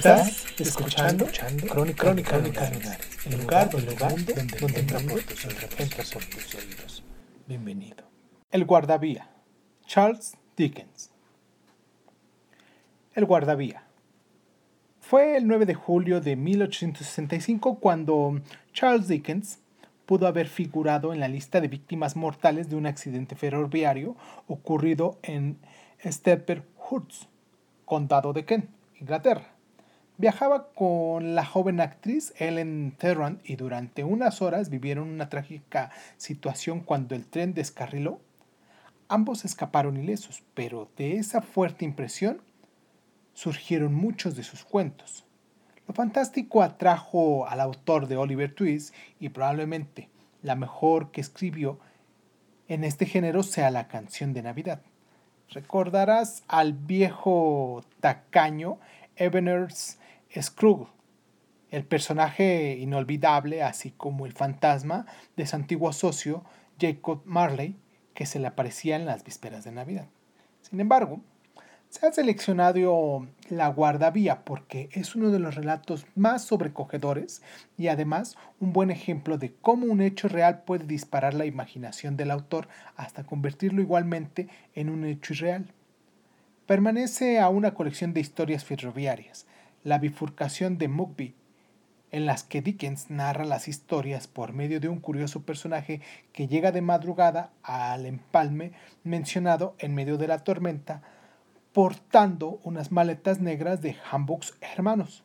Estás escuchando, Crónica, Crónica, Lunares, el lugar, el lugar donde, donde entra por tus oídos, entra por tus oídos. Bienvenido. El guardavía, Charles Dickens. El guardavía. Fue el 9 de julio de 1865 cuando Charles Dickens pudo haber figurado en la lista de víctimas mortales de un accidente ferroviario ocurrido en Steppenwolf, condado de Kent, Inglaterra. Viajaba con la joven actriz Ellen Terrant y durante unas horas vivieron una trágica situación cuando el tren descarriló. Ambos escaparon ilesos, pero de esa fuerte impresión surgieron muchos de sus cuentos. Lo fantástico atrajo al autor de Oliver Twist y probablemente la mejor que escribió en este género sea la canción de Navidad. Recordarás al viejo tacaño Ebenezer Scrooge, el personaje inolvidable, así como el fantasma de su antiguo socio Jacob Marley, que se le aparecía en las vísperas de Navidad. Sin embargo, se ha seleccionado La Guardavía porque es uno de los relatos más sobrecogedores y además un buen ejemplo de cómo un hecho real puede disparar la imaginación del autor hasta convertirlo igualmente en un hecho irreal. Permanece a una colección de historias ferroviarias, la bifurcación de Mugby, en las que Dickens narra las historias por medio de un curioso personaje que llega de madrugada al empalme mencionado en medio de la tormenta, portando unas maletas negras de Hamburgs hermanos.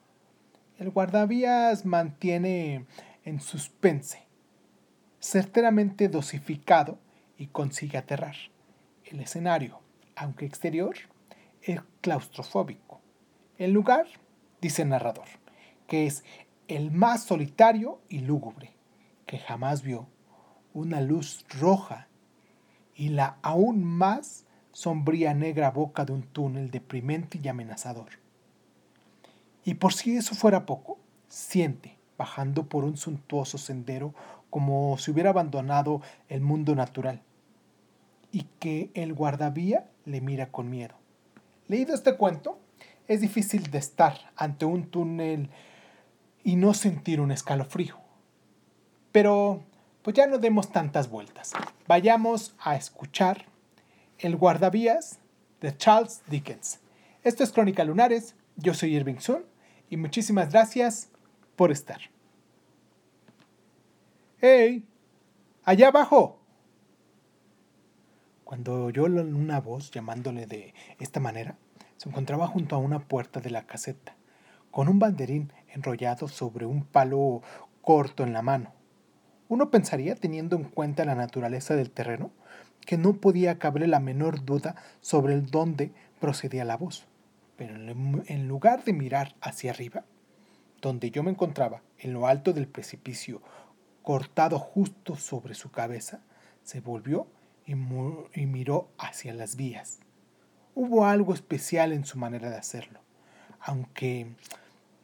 El guardavías mantiene en suspense, certeramente dosificado y consigue aterrar. El escenario, aunque exterior, es claustrofóbico. El lugar, dice el narrador, que es el más solitario y lúgubre, que jamás vio una luz roja y la aún más sombría negra boca de un túnel deprimente y amenazador. Y por si eso fuera poco, siente, bajando por un suntuoso sendero, como si hubiera abandonado el mundo natural, y que el guardavía le mira con miedo. Leído este cuento, es difícil de estar ante un túnel y no sentir un escalofrío. Pero, pues ya no demos tantas vueltas. Vayamos a escuchar El guardavías de Charles Dickens. Esto es Crónica Lunares, yo soy Irving Sun y muchísimas gracias por estar. ¡Hey! ¡Allá abajo! Cuando oyó una voz llamándole de esta manera, se encontraba junto a una puerta de la caseta, con un banderín enrollado sobre un palo corto en la mano. Uno pensaría, teniendo en cuenta la naturaleza del terreno, que no podía caber la menor duda sobre el dónde procedía la voz. Pero en lugar de mirar hacia arriba, donde yo me encontraba, en lo alto del precipicio, cortado justo sobre su cabeza, se volvió y, miró hacia las vías. Hubo algo especial en su manera de hacerlo, aunque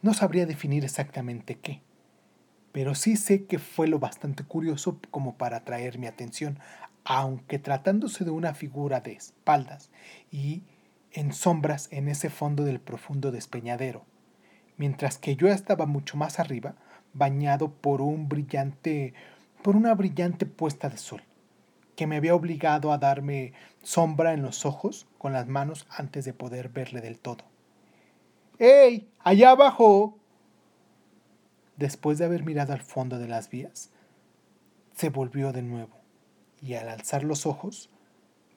no sabría definir exactamente qué. Pero sí sé que fue lo bastante curioso como para atraer mi atención, aunque tratándose de una figura de espaldas y en sombras en ese fondo del profundo despeñadero, mientras que yo estaba mucho más arriba, bañado por un brillante por una brillante puesta de sol que me había obligado a darme sombra en los ojos con las manos antes de poder verle del todo. ¡Ey! ¡Allá abajo! Después de haber mirado al fondo de las vías, se volvió de nuevo y al alzar los ojos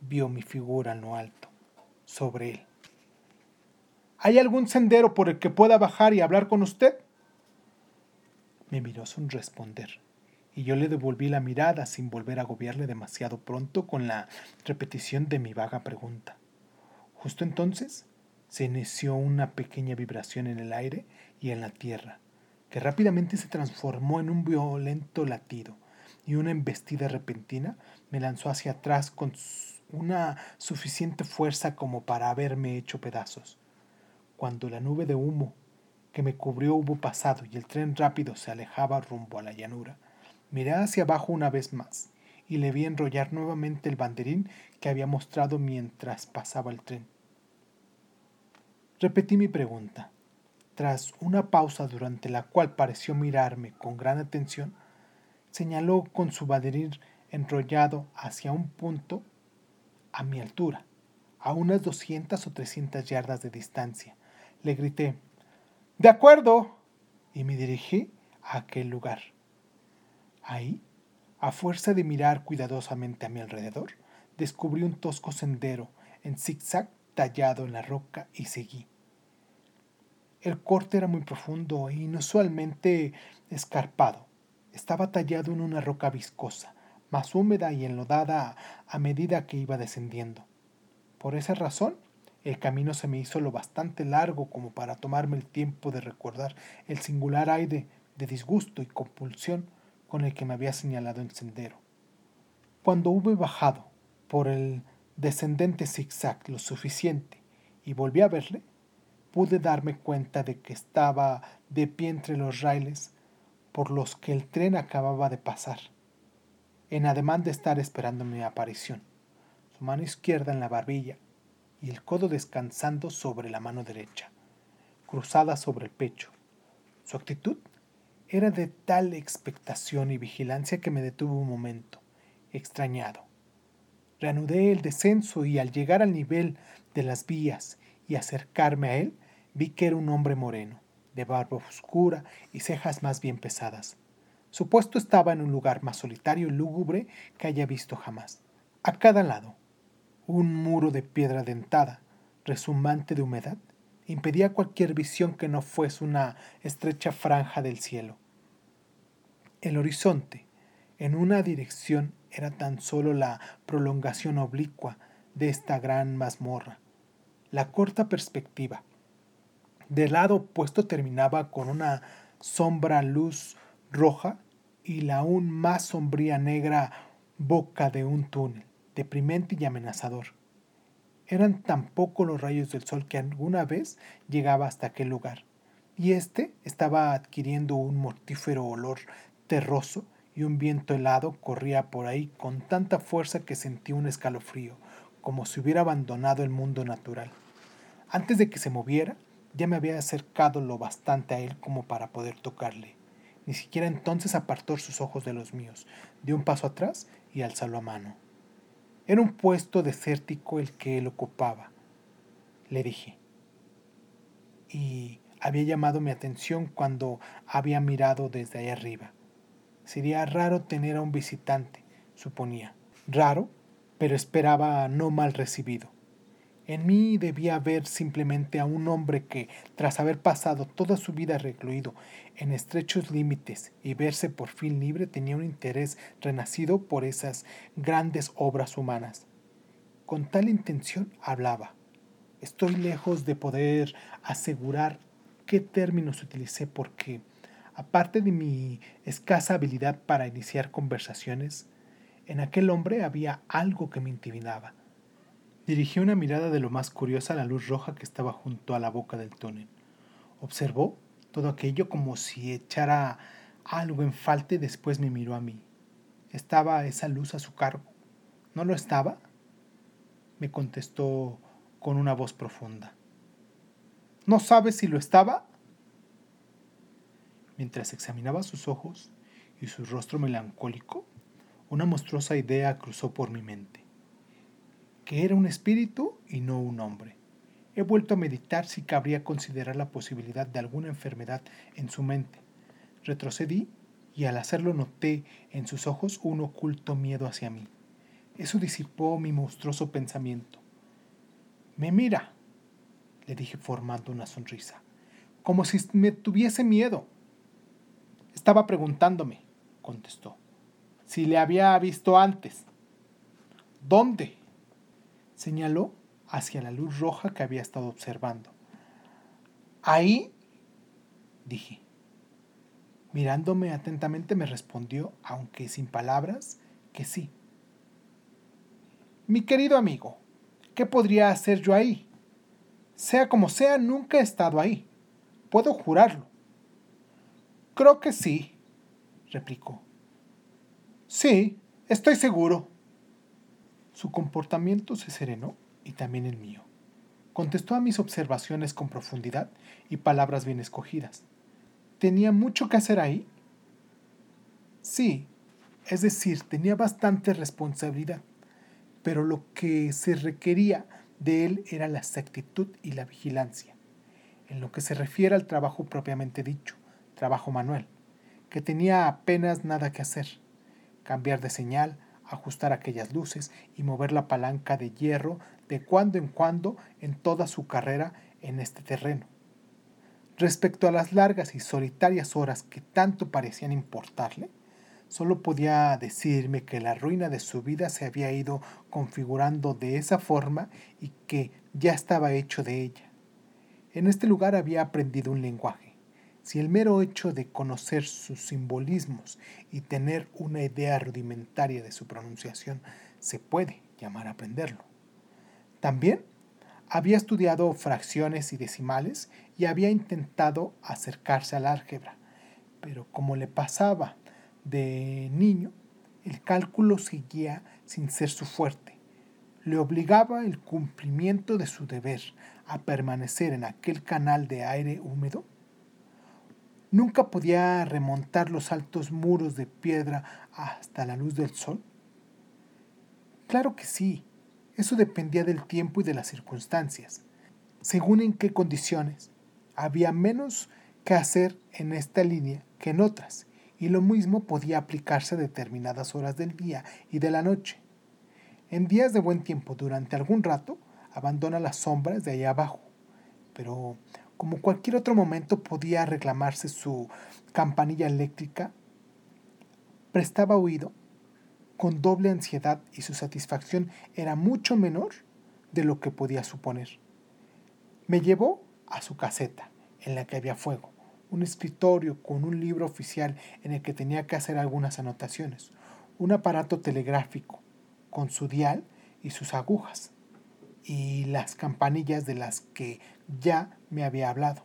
vio mi figura en lo alto, sobre él. ¿Hay algún sendero por el que pueda bajar y hablar con usted? Me miró sin responder y yo le devolví la mirada sin volver a agobiarle demasiado pronto con la repetición de mi vaga pregunta. Justo entonces se inició una pequeña vibración en el aire y en la tierra, que rápidamente se transformó en un violento latido, y una embestida repentina me lanzó hacia atrás con una suficiente fuerza como para haberme hecho pedazos. Cuando la nube de humo que me cubrió hubo pasado y el tren rápido se alejaba rumbo a la llanura, miré hacia abajo una vez más y le vi enrollar nuevamente el banderín que había mostrado mientras pasaba el tren. Repetí mi pregunta. Tras una pausa durante la cual pareció mirarme con gran atención, señaló con su banderín enrollado hacia un punto a mi altura, a unas 200 o 300 yardas de distancia. Le grité, De acuerdo, y me dirigí a aquel lugar. Ahí, a fuerza de mirar cuidadosamente a mi alrededor, descubrí un tosco sendero en zigzag tallado en la roca y seguí. El corte era muy profundo e inusualmente escarpado. Estaba tallado en una roca viscosa, más húmeda y enlodada a medida que iba descendiendo. Por esa razón, el camino se me hizo lo bastante largo como para tomarme el tiempo de recordar el singular aire de disgusto y compulsión con el que me había señalado el sendero. Cuando hube bajado por el descendente zigzag lo suficiente y volví a verle, pude darme cuenta de que estaba de pie entre los raíles por los que el tren acababa de pasar en ademán de estar esperando mi aparición, su mano izquierda en la barbilla y el codo descansando sobre la mano derecha, cruzada sobre el pecho. Su actitud era de tal expectación y vigilancia que me detuve un momento, extrañado. Reanudé el descenso y al llegar al nivel de las vías y acercarme a él, vi que era un hombre moreno, de barba oscura y cejas más bien pesadas. Su puesto estaba en un lugar más solitario y lúgubre que haya visto jamás. A cada lado, un muro de piedra dentada, resumante de humedad, impedía cualquier visión que no fuese una estrecha franja del cielo. El horizonte, en una dirección, era tan solo la prolongación oblicua de esta gran mazmorra. La corta perspectiva del lado opuesto terminaba con una sombra luz roja y la aún más sombría negra boca de un túnel, deprimente y amenazador. Eran tan pocos los rayos del sol que alguna vez llegaba hasta aquel lugar, y éste estaba adquiriendo un mortífero olor terroso y un viento helado corría por ahí con tanta fuerza que sentí un escalofrío, como si hubiera abandonado el mundo natural. Antes de que se moviera, ya me había acercado lo bastante a él como para poder tocarle. Ni siquiera entonces apartó sus ojos de los míos, dio un paso atrás y alzó la mano. Era un puesto desértico el que él ocupaba, le dije. Y había llamado mi atención cuando había mirado desde ahí arriba. Sería raro tener a un visitante, suponía. Raro, pero esperaba no mal recibido. En mí debía haber simplemente a un hombre que, tras haber pasado toda su vida recluido en estrechos límites y verse por fin libre, tenía un interés renacido por esas grandes obras humanas. Con tal intención hablaba. Estoy lejos de poder asegurar qué términos utilicé porque, aparte de mi escasa habilidad para iniciar conversaciones, en aquel hombre había algo que me intimidaba Dirigió una mirada de lo más curiosa a la luz roja que estaba junto a la boca del túnel. Observó todo aquello como si echara algo en falta y después me miró a mí. ¿Estaba esa luz a su cargo? ¿No lo estaba? Me contestó con una voz profunda. ¿No sabes si lo estaba? Mientras examinaba sus ojos y su rostro melancólico, una monstruosa idea cruzó por mi mente que era un espíritu y no un hombre. He vuelto a meditar si cabría considerar la posibilidad de alguna enfermedad en su mente. Retrocedí y al hacerlo noté en sus ojos un oculto miedo hacia mí. Eso disipó mi monstruoso pensamiento. Me mira, le dije formando una sonrisa, como si me tuviese miedo. Estaba preguntándome, contestó. si le había visto antes. ¿Dónde? Señaló hacia la luz roja que había estado observando. Ahí, dije. Mirándome atentamente me respondió, aunque sin palabras, que sí. Mi querido amigo, ¿qué podría hacer yo ahí? Sea como sea, nunca he estado ahí. Puedo jurarlo. Creo que sí, replicó. Sí, estoy seguro. Su comportamiento se serenó y también el mío. Contestó a mis observaciones con profundidad y palabras bien escogidas. ¿Tenía mucho que hacer ahí? Sí, es decir, tenía bastante responsabilidad, pero lo que se requería de él era la exactitud y la vigilancia. En lo que se refiere al trabajo propiamente dicho, trabajo manual, que tenía apenas nada que hacer. Cambiar de señal, ajustar aquellas luces y mover la palanca de hierro de cuando en cuando en toda su carrera en este terreno. Respecto a las largas y solitarias horas que tanto parecían importarle, solo podía decirme que la ruina de su vida se había ido configurando de esa forma y que ya estaba hecho de ella. En este lugar había aprendido un lenguaje. Si el mero hecho de conocer sus simbolismos y tener una idea rudimentaria de su pronunciación se puede llamar aprenderlo. También había estudiado fracciones y decimales y había intentado acercarse al álgebra, pero como le pasaba de niño, el cálculo seguía sin ser su fuerte. Le obligaba el cumplimiento de su deber a permanecer en aquel canal de aire húmedo. Nunca podía remontar los altos muros de piedra hasta la luz del sol. Claro que sí, eso dependía del tiempo y de las circunstancias. Según en qué condiciones, había menos que hacer en esta línea que en otras, y lo mismo podía aplicarse a determinadas horas del día y de la noche. En días de buen tiempo, durante algún rato, abandona las sombras de allá abajo, pero como cualquier otro momento podía reclamarse su campanilla eléctrica, prestaba oído con doble ansiedad y su satisfacción era mucho menor de lo que podía suponer. Me llevó a su caseta, en la que había fuego un escritorio con un libro oficial en el que tenía que hacer algunas anotaciones, un aparato telegráfico con su dial y sus agujas, y las campanillas de las que ya me había hablado.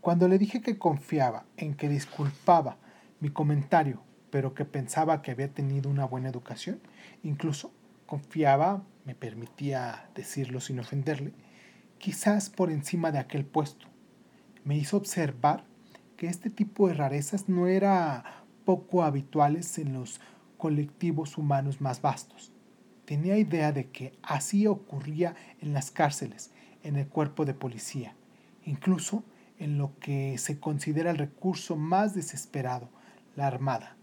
Cuando le dije que confiaba en que disculpaba mi comentario, pero que pensaba que había tenido una buena educación, incluso confiaba, me permitía decirlo sin ofenderle, quizás por encima de aquel puesto. Me hizo observar que este tipo de rarezas no era poco habituales en los colectivos humanos más vastos. Tenía idea de que así ocurría en las cárceles, en el cuerpo de policía, incluso en lo que se considera el recurso más desesperado, la armada,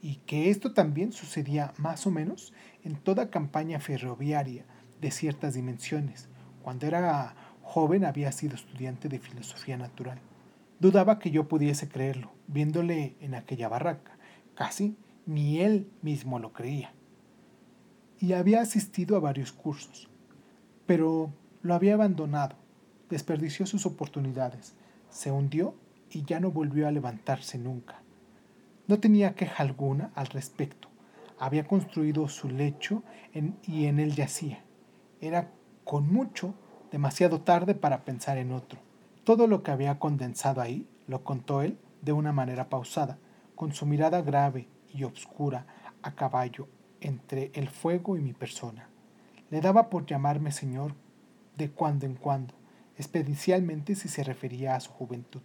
y que esto también sucedía más o menos en toda campaña ferroviaria de ciertas dimensiones. Cuando era joven había sido estudiante de filosofía natural. Dudaba que yo pudiese creerlo, viéndole en aquella barraca. Casi ni él mismo lo creía. Y había asistido a varios cursos, pero lo había abandonado, desperdició sus oportunidades, se hundió y ya no volvió a levantarse nunca. No tenía queja alguna al respecto. Había construido su lecho y en él yacía. Era con mucho demasiado tarde para pensar en otro. Todo lo que había condensado ahí lo contó él de una manera pausada, con su mirada grave y obscura a caballo entre el fuego y mi persona. Le daba por llamarme señor de cuando en cuando, especialmente si se refería a su juventud,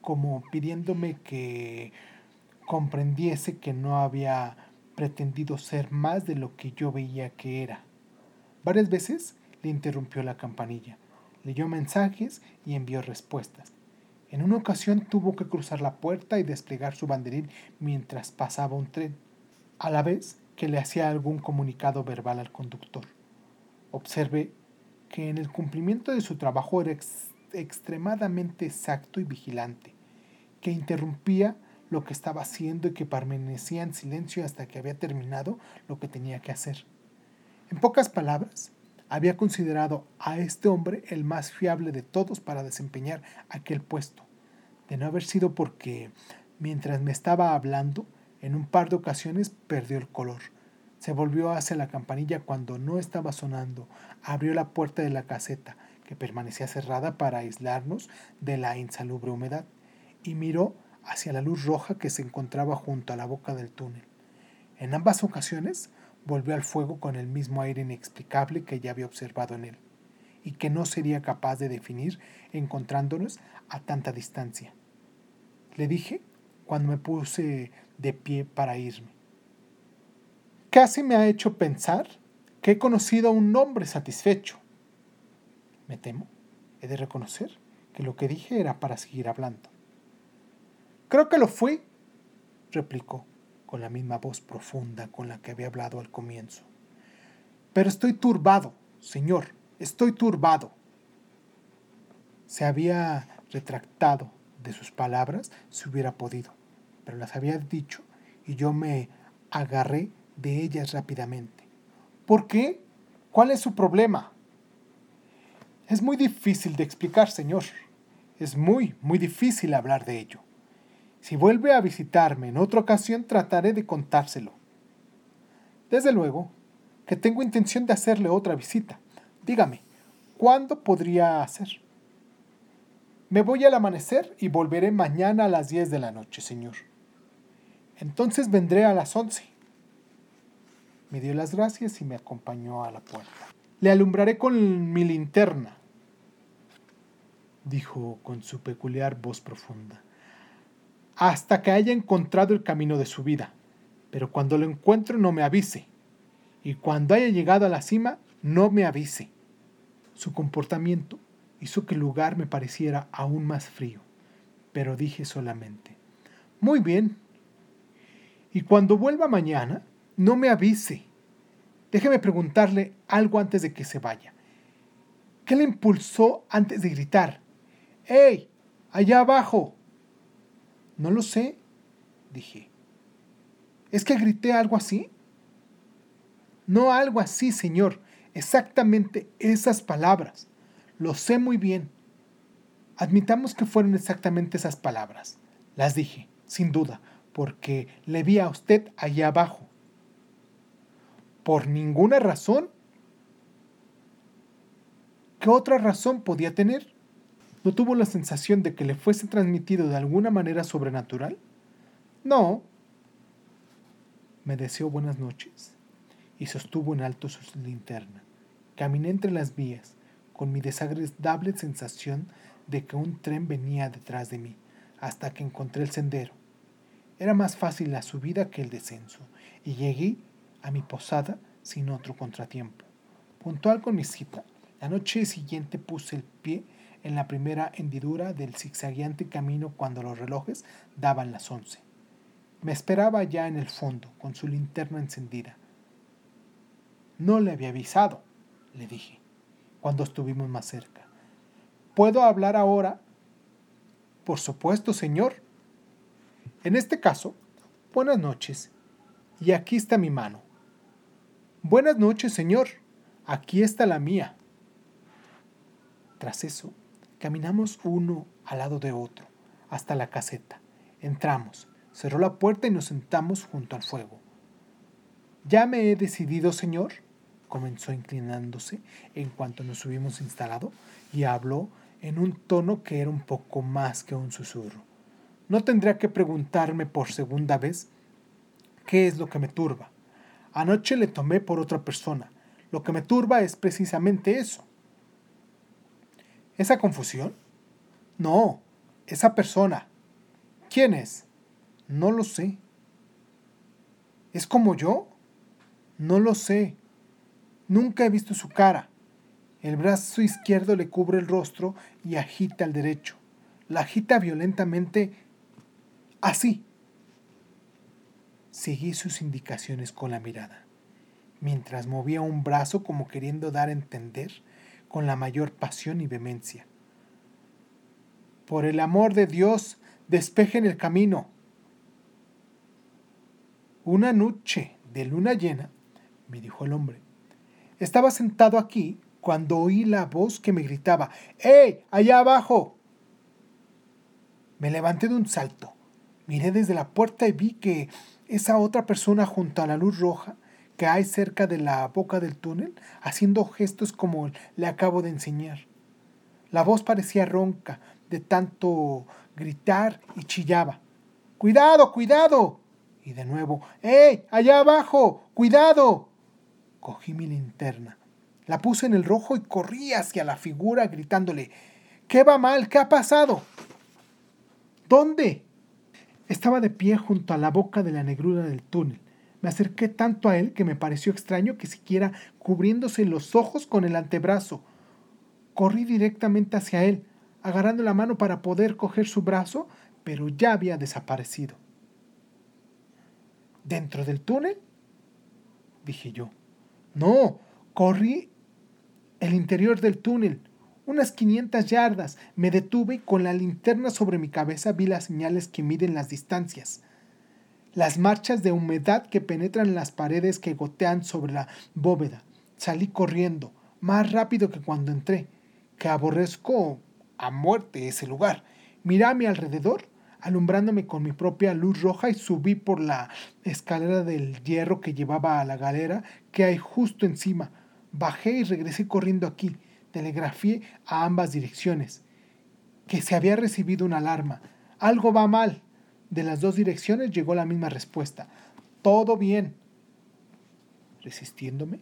como pidiéndome que comprendiese que no había pretendido ser más de lo que yo veía que era. Varias veces le interrumpió la campanilla, leyó mensajes y envió respuestas. En una ocasión tuvo que cruzar la puerta y desplegar su banderín mientras pasaba un tren, a la vez que le hacía algún comunicado verbal al conductor. Observé que en el cumplimiento de su trabajo era extremadamente exacto y vigilante, que interrumpía lo que estaba haciendo y que permanecía en silencio hasta que había terminado lo que tenía que hacer. En pocas palabras, había considerado a este hombre el más fiable de todos para desempeñar aquel puesto, de no haber sido porque, mientras me estaba hablando, en un par de ocasiones perdió el color. Se volvió hacia la campanilla cuando no estaba sonando, abrió la puerta de la caseta, que permanecía cerrada para aislarnos de la insalubre humedad, y miró hacia la luz roja que se encontraba junto a la boca del túnel. En ambas ocasiones volvió al fuego con el mismo aire inexplicable que ya había observado en él, y que no sería capaz de definir encontrándonos a tanta distancia. Le dije cuando me puse de pie para irme. Casi me ha hecho pensar que he conocido a un hombre satisfecho. Me temo, he de reconocer que lo que dije era para seguir hablando. Creo que lo fui, replicó con la misma voz profunda con la que había hablado al comienzo. Pero estoy turbado, señor, estoy turbado. Se había retractado de sus palabras si hubiera podido, pero las había dicho y yo me agarré de ellas rápidamente. ¿Por qué? ¿Cuál es su problema? Es muy difícil de explicar, señor. Es muy, muy difícil hablar de ello. Si vuelve a visitarme en otra ocasión, trataré de contárselo. Desde luego que tengo intención de hacerle otra visita. Dígame, ¿cuándo podría hacer? Me voy al amanecer y volveré mañana a las 10 de la noche, señor. Entonces vendré a las 11. Me dio las gracias y me acompañó a la puerta. Le alumbraré con mi linterna, dijo con su peculiar voz profunda hasta que haya encontrado el camino de su vida. Pero cuando lo encuentre no me avise. Y cuando haya llegado a la cima, no me avise. Su comportamiento hizo que el lugar me pareciera aún más frío. Pero dije solamente, muy bien. Y cuando vuelva mañana, no me avise. Déjeme preguntarle algo antes de que se vaya. ¿Qué le impulsó antes de gritar? ¡Ey! ¡Allá abajo! No lo sé, dije. ¿Es que grité algo así? No algo así, señor. Exactamente esas palabras. Lo sé muy bien. Admitamos que fueron exactamente esas palabras. Las dije, sin duda, porque le vi a usted allá abajo. ¿Por ninguna razón? ¿Qué otra razón podía tener? ¿No tuvo la sensación de que le fuese transmitido de alguna manera sobrenatural? No. Me deseó buenas noches y sostuvo en alto su linterna. Caminé entre las vías, con mi desagradable sensación de que un tren venía detrás de mí, hasta que encontré el sendero. Era más fácil la subida que el descenso, y llegué a mi posada sin otro contratiempo. Puntual con mi cita, la noche siguiente puse el pie en la primera hendidura del zigzagueante camino cuando los relojes daban las once. Me esperaba ya en el fondo, con su linterna encendida. No le había avisado, le dije, cuando estuvimos más cerca. ¿Puedo hablar ahora? Por supuesto, señor. En este caso, buenas noches. Y aquí está mi mano. Buenas noches, señor. Aquí está la mía. Tras eso, Caminamos uno al lado de otro hasta la caseta. Entramos, cerró la puerta y nos sentamos junto al fuego. Ya me he decidido, señor, comenzó inclinándose en cuanto nos hubimos instalado y habló en un tono que era un poco más que un susurro. No tendría que preguntarme por segunda vez qué es lo que me turba. Anoche le tomé por otra persona. Lo que me turba es precisamente eso. ¿Esa confusión? No, esa persona. ¿Quién es? No lo sé. ¿Es como yo? No lo sé. Nunca he visto su cara. El brazo izquierdo le cubre el rostro y agita el derecho. La agita violentamente así. Seguí sus indicaciones con la mirada, mientras movía un brazo como queriendo dar a entender con la mayor pasión y vehemencia. Por el amor de Dios, despejen el camino, Una noche de luna llena, me dijo el hombre. Estaba sentado aquí cuando oí la voz que me gritaba, ¡Ey! ¡Allá abajo! Me levanté de un salto. Miré desde la puerta y vi que esa otra persona junto a la luz roja que hay cerca de la boca del túnel, haciendo gestos como le acabo de enseñar. La voz parecía ronca de tanto gritar y chillaba. ¡Cuidado, cuidado! Y de nuevo, ¡Ey! ¡Allá abajo! ¡Cuidado! Cogí mi linterna, la puse en el rojo y corrí hacia la figura gritándole, ¿Qué va mal? ¿Qué ha pasado? ¿Dónde? Estaba de pie junto a la boca de la negrura del túnel. Me acerqué tanto a él que me pareció extraño que siquiera cubriéndose los ojos con el antebrazo. Corrí directamente hacia él, agarrando la mano para poder coger su brazo, pero ya había desaparecido. ¿Dentro del túnel? dije yo. No, corrí el interior del túnel, unas 500 yardas. Me detuve y con la linterna sobre mi cabeza vi las señales que miden las distancias. Las marchas de humedad que penetran en las paredes que gotean sobre la bóveda. Salí corriendo, más rápido que cuando entré, que aborrezco a muerte ese lugar. Miré a mi alrededor, alumbrándome con mi propia luz roja y subí por la escalera del hierro que llevaba a la galera que hay justo encima. Bajé y regresé corriendo aquí telegrafié a ambas direcciones que se había recibido una alarma. Algo va mal. De las dos direcciones llegó la misma respuesta. Todo bien. Resistiéndome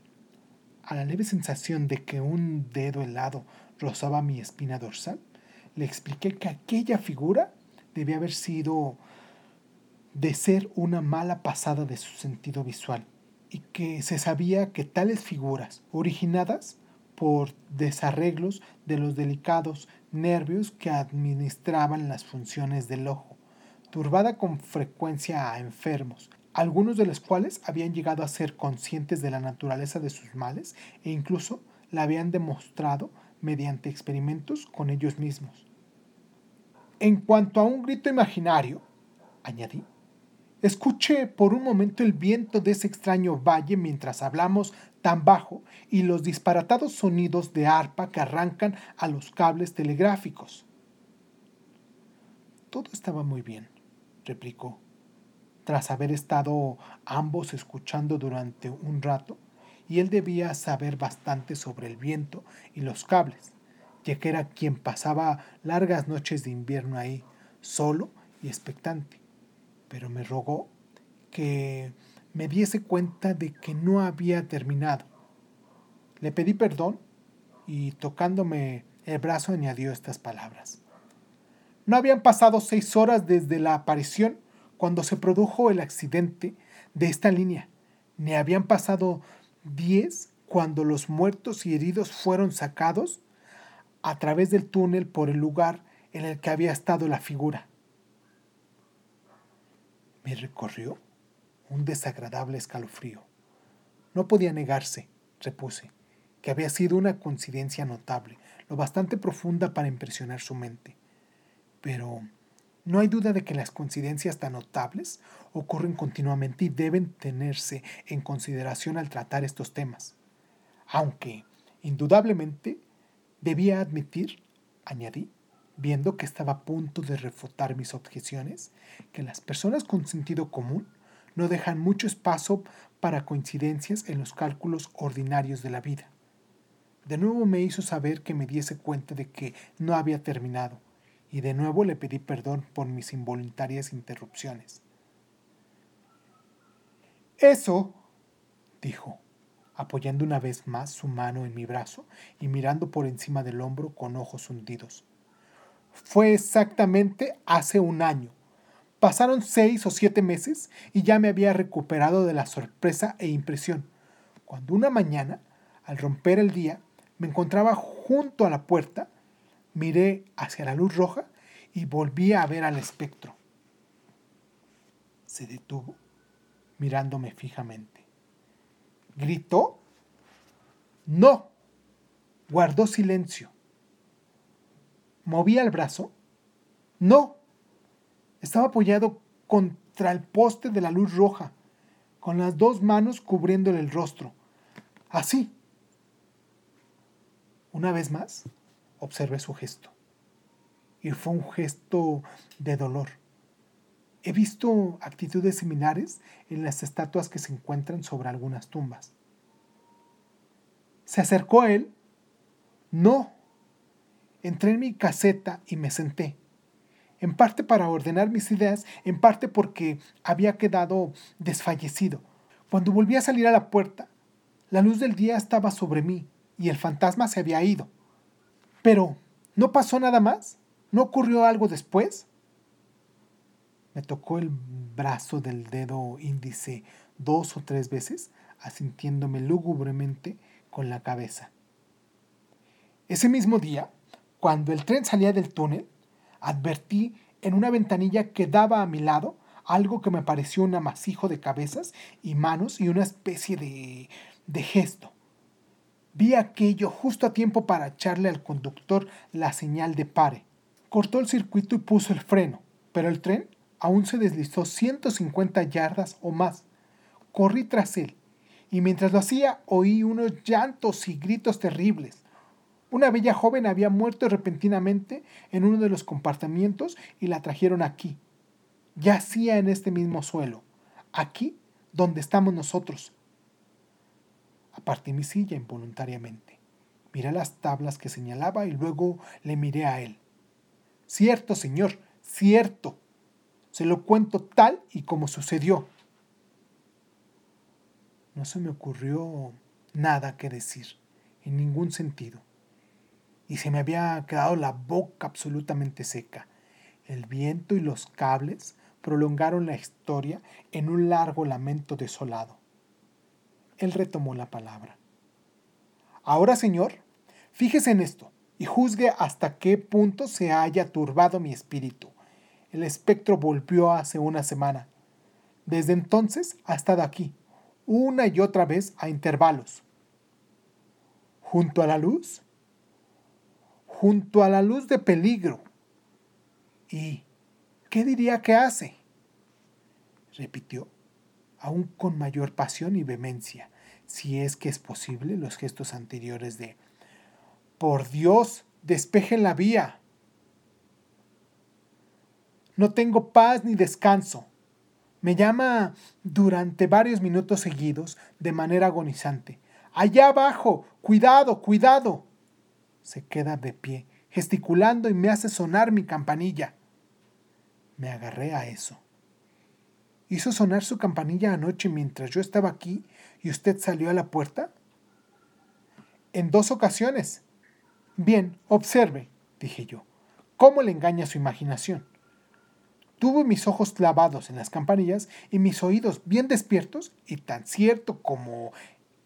a la leve sensación de que un dedo helado rozaba mi espina dorsal, le expliqué que aquella figura debía haber sido de ser una mala pasada de su sentido visual y que se sabía que tales figuras, originadas por desarreglos de los delicados nervios que administraban las funciones del ojo, turbada con frecuencia a enfermos, algunos de los cuales habían llegado a ser conscientes de la naturaleza de sus males e incluso la habían demostrado mediante experimentos con ellos mismos. En cuanto a un grito imaginario, añadí, escuché por un momento el viento de ese extraño valle mientras hablamos tan bajo y los disparatados sonidos de arpa que arrancan a los cables telegráficos. Todo estaba muy bien, replicó. Tras haber estado ambos escuchando durante un rato, y él debía saber bastante sobre el viento y los cables, ya que era quien pasaba largas noches de invierno ahí, solo y expectante. Pero me rogó que me diese cuenta de que no había terminado. Le pedí perdón y tocándome el brazo añadió estas palabras. No habían pasado seis horas desde la aparición cuando se produjo el accidente de esta línea, ni habían pasado diez cuando los muertos y heridos fueron sacados a través del túnel por el lugar en el que había estado la figura. Me recorrió un desagradable escalofrío. No podía negarse, repuse, que había sido una coincidencia notable, lo bastante profunda para impresionar su mente. Pero no hay duda de que las coincidencias tan notables ocurren continuamente y deben tenerse en consideración al tratar estos temas. Aunque, indudablemente, debía admitir, añadí, viendo que estaba a punto de refutar mis objeciones, que las personas con sentido común no dejan mucho espacio para coincidencias en los cálculos ordinarios de la vida. De nuevo me hizo saber que me diese cuenta de que no había terminado, y de nuevo le pedí perdón por mis involuntarias interrupciones. Eso, dijo, apoyando una vez más su mano en mi brazo y mirando por encima del hombro con ojos hundidos. Fue exactamente hace un año, Pasaron seis o siete meses y ya me había recuperado de la sorpresa e impresión, cuando una mañana, al romper el día, me encontraba junto a la puerta, miré hacia la luz roja y volví a ver al espectro. Se detuvo, mirándome fijamente. ¿Gritó? No. Guardó silencio. ¿Movía el brazo? No estaba apoyado contra el poste de la luz roja. con las dos manos cubriéndole el rostro. Así. Una vez más, observé su gesto. Y fue un gesto de dolor. He visto actitudes similares en las estatuas que se encuentran sobre algunas tumbas. ¿Se acercó a él? No. Entré en mi caseta y me senté. En parte para ordenar mis ideas, en parte porque había quedado desfallecido. Cuando volví a salir a la puerta, la luz del día estaba sobre mí y el fantasma se había ido. Pero, ¿no pasó nada más? ¿No ocurrió algo después? Me tocó el brazo del dedo índice dos o tres veces, asintiéndome lúgubremente con la cabeza. Ese mismo día, cuando el tren salía del túnel, advertí en una ventanilla que daba a mi lado algo que me pareció un amasijo de cabezas y manos y una especie de, de gesto. Vi aquello justo a tiempo para echarle al conductor la señal de pare. Cortó el circuito y puso el freno, pero el tren aún se deslizó 150 yardas o más. Corrí tras él, y mientras lo hacía oí unos llantos y gritos terribles. Una bella joven había muerto repentinamente en uno de los compartimientos y la trajeron aquí. Yacía en este mismo suelo, aquí donde estamos nosotros. Aparté mi silla involuntariamente. Miré las tablas que señalaba y luego le miré a él. Cierto, señor, cierto. Se lo cuento tal y como sucedió. No se me ocurrió nada que decir, en ningún sentido. Y se me había quedado la boca absolutamente seca. El viento y los cables prolongaron la historia en un largo lamento desolado. Él retomó la palabra. Ahora, señor, fíjese en esto y juzgue hasta qué punto se haya turbado mi espíritu el espectro volvió hace una semana. Desde entonces ha estado aquí, una y otra vez a intervalos. ¿Junto a la luz? Junto a la luz de peligro. ¿Y qué diría que hace? repitió, aún con mayor pasión y vehemencia, si es que es posible los gestos anteriores de Por Dios, despejen la vía. No tengo paz ni descanso. Me llama durante varios minutos seguidos de manera agonizante. Allá abajo, cuidado, cuidado. Se queda de pie, gesticulando y me hace sonar mi campanilla. Me agarré a eso. ¿Hizo sonar su campanilla anoche mientras yo estaba aquí y usted salió a la puerta? En dos ocasiones. Bien, observe, dije yo, cómo le engaña su imaginación. Tuve mis ojos clavados en las campanillas y mis oídos bien despiertos y tan cierto como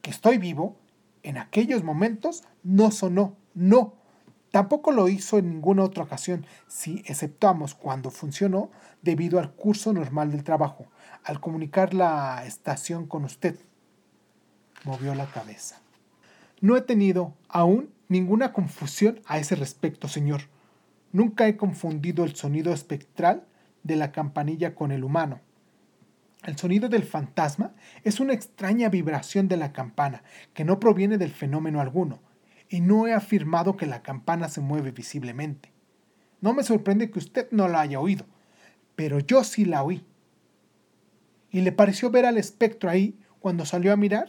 que estoy vivo, en aquellos momentos no sonó, no. Tampoco lo hizo en ninguna otra ocasión, si exceptuamos cuando funcionó debido al curso normal del trabajo, al comunicar la estación con usted. Movió la cabeza. No he tenido aún ninguna confusión a ese respecto, señor. Nunca he confundido el sonido espectral de la campanilla con el humano. El sonido del fantasma es una extraña vibración de la campana que no proviene del fenómeno alguno, y no he afirmado que la campana se mueve visiblemente. No me sorprende que usted no la haya oído, pero yo sí la oí. ¿Y le pareció ver al espectro ahí cuando salió a mirar?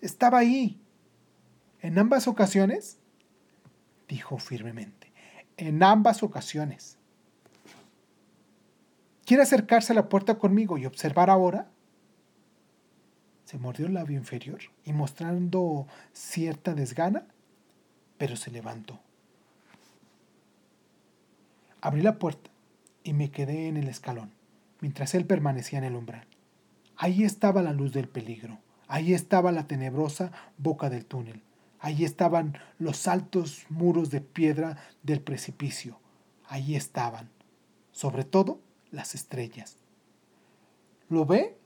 Estaba ahí. ¿En ambas ocasiones? dijo firmemente. En ambas ocasiones. ¿Quiere acercarse a la puerta conmigo y observar ahora? Se mordió el labio inferior y mostrando cierta desgana, pero se levantó. Abrí la puerta y me quedé en el escalón, mientras él permanecía en el umbral. Ahí estaba la luz del peligro, ahí estaba la tenebrosa boca del túnel, ahí estaban los altos muros de piedra del precipicio, ahí estaban, sobre todo, las estrellas. ¿Lo ve?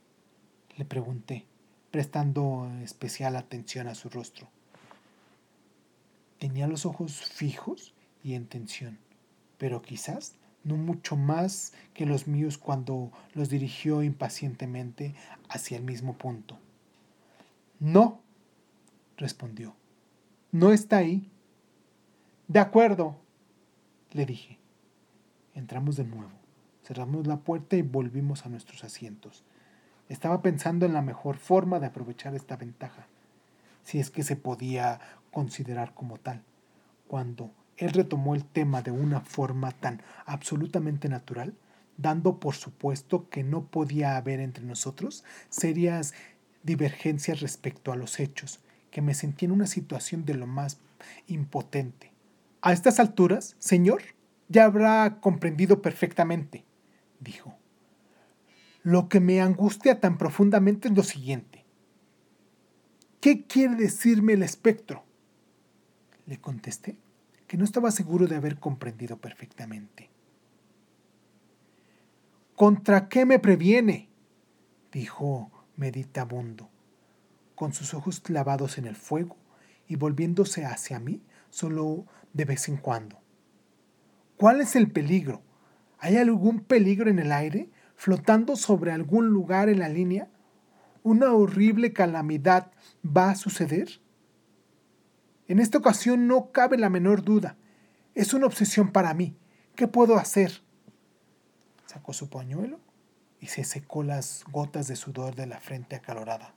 le pregunté, prestando especial atención a su rostro. Tenía los ojos fijos y en tensión, pero quizás no mucho más que los míos cuando los dirigió impacientemente hacia el mismo punto. No, respondió. No está ahí. De acuerdo, le dije. Entramos de nuevo, cerramos la puerta y volvimos a nuestros asientos. Estaba pensando en la mejor forma de aprovechar esta ventaja, si es que se podía considerar como tal, cuando él retomó el tema de una forma tan absolutamente natural, dando por supuesto que no podía haber entre nosotros serias divergencias respecto a los hechos, que me sentí en una situación de lo más impotente. A estas alturas, señor, ya habrá comprendido perfectamente, dijo. Lo que me angustia tan profundamente es lo siguiente. ¿Qué quiere decirme el espectro? Le contesté que no estaba seguro de haber comprendido perfectamente. ¿Contra qué me previene? dijo meditabundo, con sus ojos clavados en el fuego y volviéndose hacia mí solo de vez en cuando. ¿Cuál es el peligro? ¿Hay algún peligro en el aire? Flotando sobre algún lugar en la línea? ¿Una horrible calamidad va a suceder? En esta ocasión no cabe la menor duda. Es una obsesión para mí. ¿Qué puedo hacer? Sacó su pañuelo y se secó las gotas de sudor de la frente acalorada.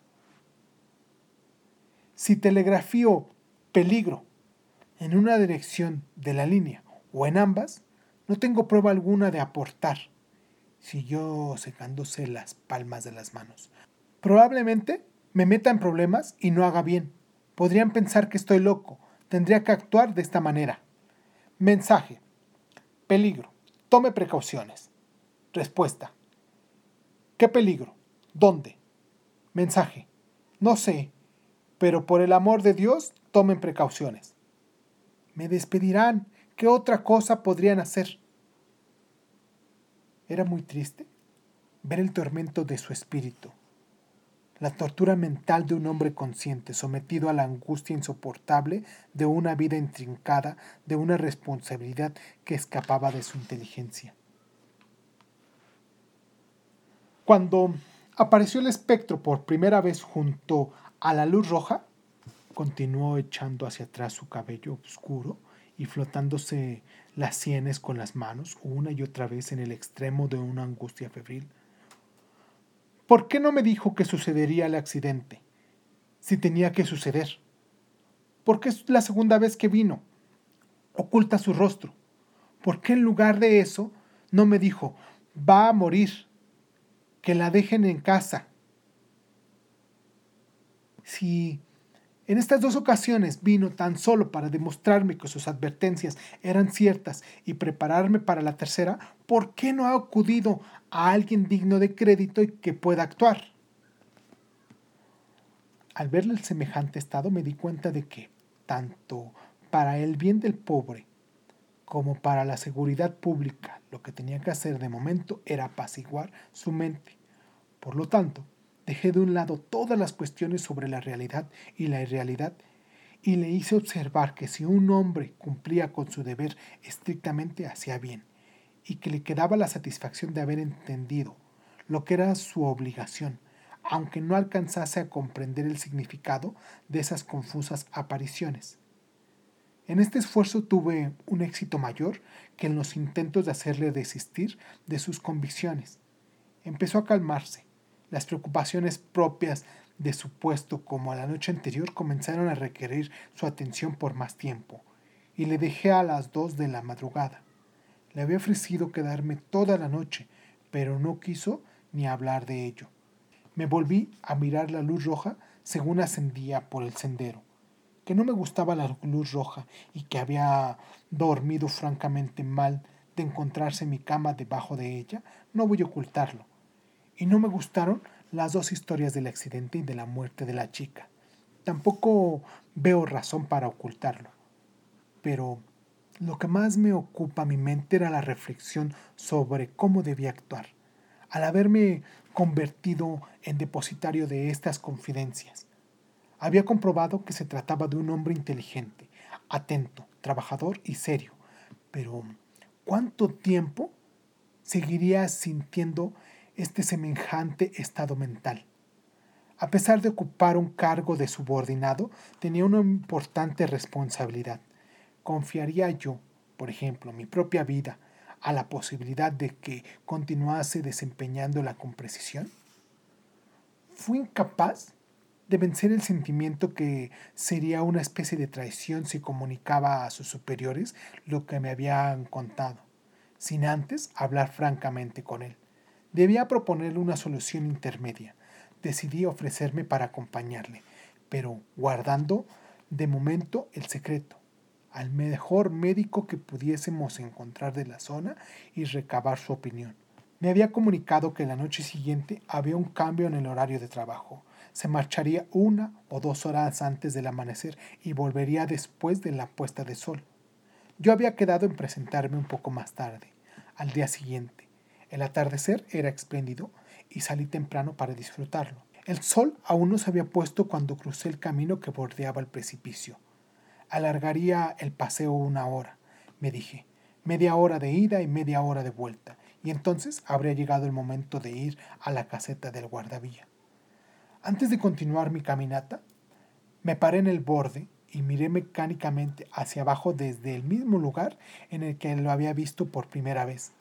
Si telegrafío peligro en una dirección de la línea o en ambas, no tengo prueba alguna de aportar siguió secándose las palmas de las manos. Probablemente me meta en problemas y no haga bien. Podrían pensar que estoy loco. Tendría que actuar de esta manera. Mensaje. Peligro. Tome precauciones. Respuesta. ¿Qué peligro? ¿Dónde? Mensaje. No sé, pero por el amor de Dios, tomen precauciones. Me despedirán. ¿Qué otra cosa podrían hacer? Era muy triste ver el tormento de su espíritu, la tortura mental de un hombre consciente sometido a la angustia insoportable de una vida intrincada, de una responsabilidad que escapaba de su inteligencia. Cuando apareció el espectro por primera vez junto a la luz roja, continuó echando hacia atrás su cabello oscuro y flotándose las sienes con las manos una y otra vez en el extremo de una angustia febril. ¿Por qué no me dijo que sucedería el accidente? Si tenía que suceder. ¿Por qué es la segunda vez que vino? Oculta su rostro. ¿Por qué en lugar de eso no me dijo, va a morir, que la dejen en casa? Si en estas dos ocasiones vino tan solo para demostrarme que sus advertencias eran ciertas y prepararme para la tercera, ¿por qué no ha acudido a alguien digno de crédito y que pueda actuar? Al verle el semejante estado me di cuenta de que, tanto para el bien del pobre como para la seguridad pública, lo que tenía que hacer de momento era apaciguar su mente. Por lo tanto, Dejé de un lado todas las cuestiones sobre la realidad y la irrealidad y le hice observar que si un hombre cumplía con su deber estrictamente hacía bien y que le quedaba la satisfacción de haber entendido lo que era su obligación, aunque no alcanzase a comprender el significado de esas confusas apariciones. En este esfuerzo tuve un éxito mayor que en los intentos de hacerle desistir de sus convicciones. Empezó a calmarse las preocupaciones propias de su puesto como a la noche anterior comenzaron a requerir su atención por más tiempo, y le dejé a las dos de la madrugada. Le había ofrecido quedarme toda la noche, pero no quiso ni hablar de ello. Me volví a mirar la luz roja según ascendía por el sendero. Que no me gustaba la luz roja y que había dormido francamente mal de encontrarse mi cama debajo de ella, no voy a ocultarlo y no me gustaron las dos historias del accidente y de la muerte de la chica. Tampoco veo razón para ocultarlo. Pero lo que más me ocupa mi mente era la reflexión sobre cómo debía actuar, al haberme convertido en depositario de estas confidencias. Había comprobado que se trataba de un hombre inteligente, atento, trabajador y serio. Pero, ¿cuánto tiempo seguiría sintiendo este semejante estado mental. A pesar de ocupar un cargo de subordinado, tenía una importante responsabilidad. ¿Confiaría yo, por ejemplo, mi propia vida a la posibilidad de que continuase desempeñándola con precisión? Fui incapaz de vencer el sentimiento que sería una especie de traición si comunicaba a sus superiores lo que me habían contado, sin antes hablar francamente con él. Debía proponerle una solución intermedia. Decidí ofrecerme para acompañarle, pero guardando de momento el secreto, al mejor médico que pudiésemos encontrar de la zona y recabar su opinión. Me había comunicado que la noche siguiente había un cambio en el horario de trabajo. Se marcharía una o dos horas antes del amanecer y volvería después de la puesta de sol. Yo había quedado en presentarme un poco más tarde, al día siguiente. El atardecer era espléndido y salí temprano para disfrutarlo. El sol aún no se había puesto cuando crucé el camino que bordeaba el precipicio. Alargaría el paseo una hora, me dije, media hora de ida y media hora de vuelta, y entonces habría llegado el momento de ir a la caseta del guardavía. Antes de continuar mi caminata, me paré en el borde y miré mecánicamente hacia abajo desde el mismo lugar en el que lo había visto por primera vez.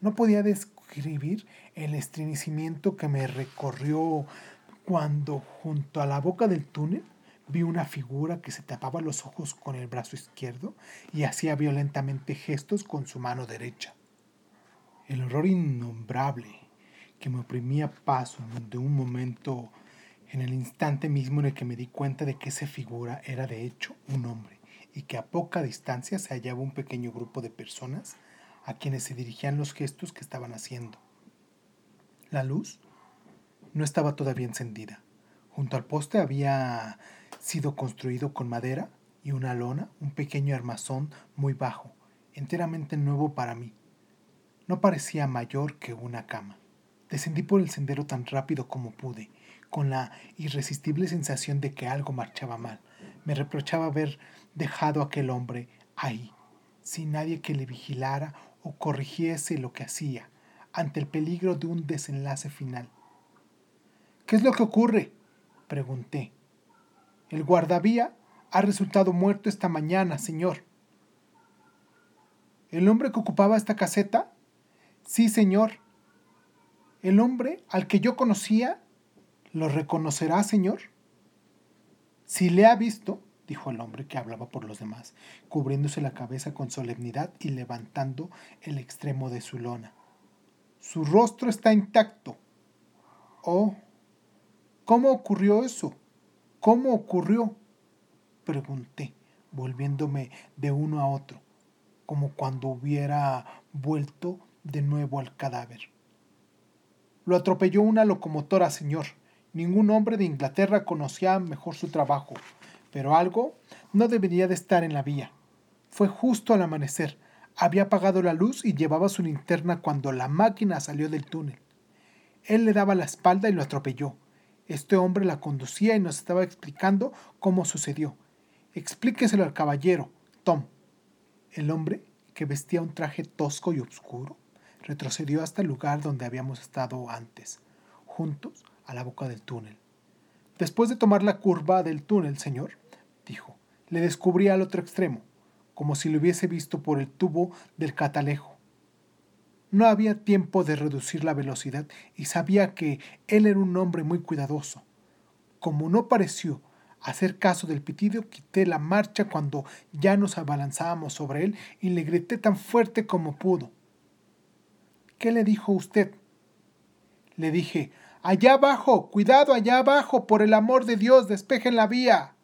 No podía describir el estremecimiento que me recorrió cuando junto a la boca del túnel vi una figura que se tapaba los ojos con el brazo izquierdo y hacía violentamente gestos con su mano derecha. El horror innombrable que me oprimía paso de un momento en el instante mismo en el que me di cuenta de que esa figura era de hecho un hombre y que a poca distancia se hallaba un pequeño grupo de personas a quienes se dirigían los gestos que estaban haciendo. La luz no estaba todavía encendida. Junto al poste había sido construido con madera y una lona un pequeño armazón muy bajo, enteramente nuevo para mí. No parecía mayor que una cama. Descendí por el sendero tan rápido como pude, con la irresistible sensación de que algo marchaba mal. Me reprochaba haber dejado a aquel hombre ahí, sin nadie que le vigilara o corrigiese lo que hacía, ante el peligro de un desenlace final. ¿Qué es lo que ocurre? pregunté. El guardavía ha resultado muerto esta mañana, señor. ¿El hombre que ocupaba esta caseta? Sí, señor. ¿El hombre al que yo conocía lo reconocerá, señor? Si le ha visto, dijo el hombre que hablaba por los demás, cubriéndose la cabeza con solemnidad y levantando el extremo de su lona. Su rostro está intacto. Oh, ¿cómo ocurrió eso? ¿Cómo ocurrió? Pregunté, volviéndome de uno a otro, como cuando hubiera vuelto de nuevo al cadáver. Lo atropelló una locomotora, señor. Ningún hombre de Inglaterra conocía mejor su trabajo, pero algo no debería de estar en la vía. Fue justo al amanecer. Había apagado la luz y llevaba su linterna cuando la máquina salió del túnel. Él le daba la espalda y lo atropelló. Este hombre la conducía y nos estaba explicando cómo sucedió. Explíqueselo al caballero, Tom. El hombre, que vestía un traje tosco y oscuro, retrocedió hasta el lugar donde habíamos estado antes, juntos a la boca del túnel. Después de tomar la curva del túnel, señor, le descubrí al otro extremo, como si lo hubiese visto por el tubo del catalejo. No había tiempo de reducir la velocidad y sabía que él era un hombre muy cuidadoso. Como no pareció hacer caso del pitido, quité la marcha cuando ya nos abalanzábamos sobre él y le grité tan fuerte como pudo. ¿Qué le dijo usted? Le dije, allá abajo, cuidado allá abajo, por el amor de Dios, despejen la vía.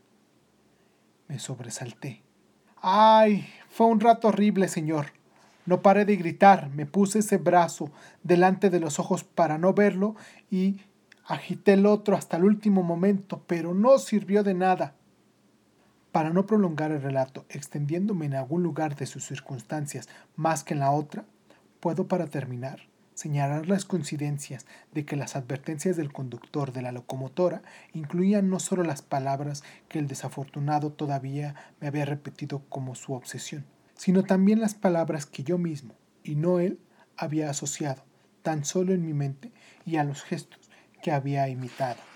Me sobresalté. Ay, fue un rato horrible, señor. No paré de gritar, me puse ese brazo delante de los ojos para no verlo y agité el otro hasta el último momento, pero no sirvió de nada. Para no prolongar el relato, extendiéndome en algún lugar de sus circunstancias más que en la otra, Puedo, para terminar, señalar las coincidencias de que las advertencias del conductor de la locomotora incluían no solo las palabras que el desafortunado todavía me había repetido como su obsesión, sino también las palabras que yo mismo, y no él, había asociado tan solo en mi mente y a los gestos que había imitado.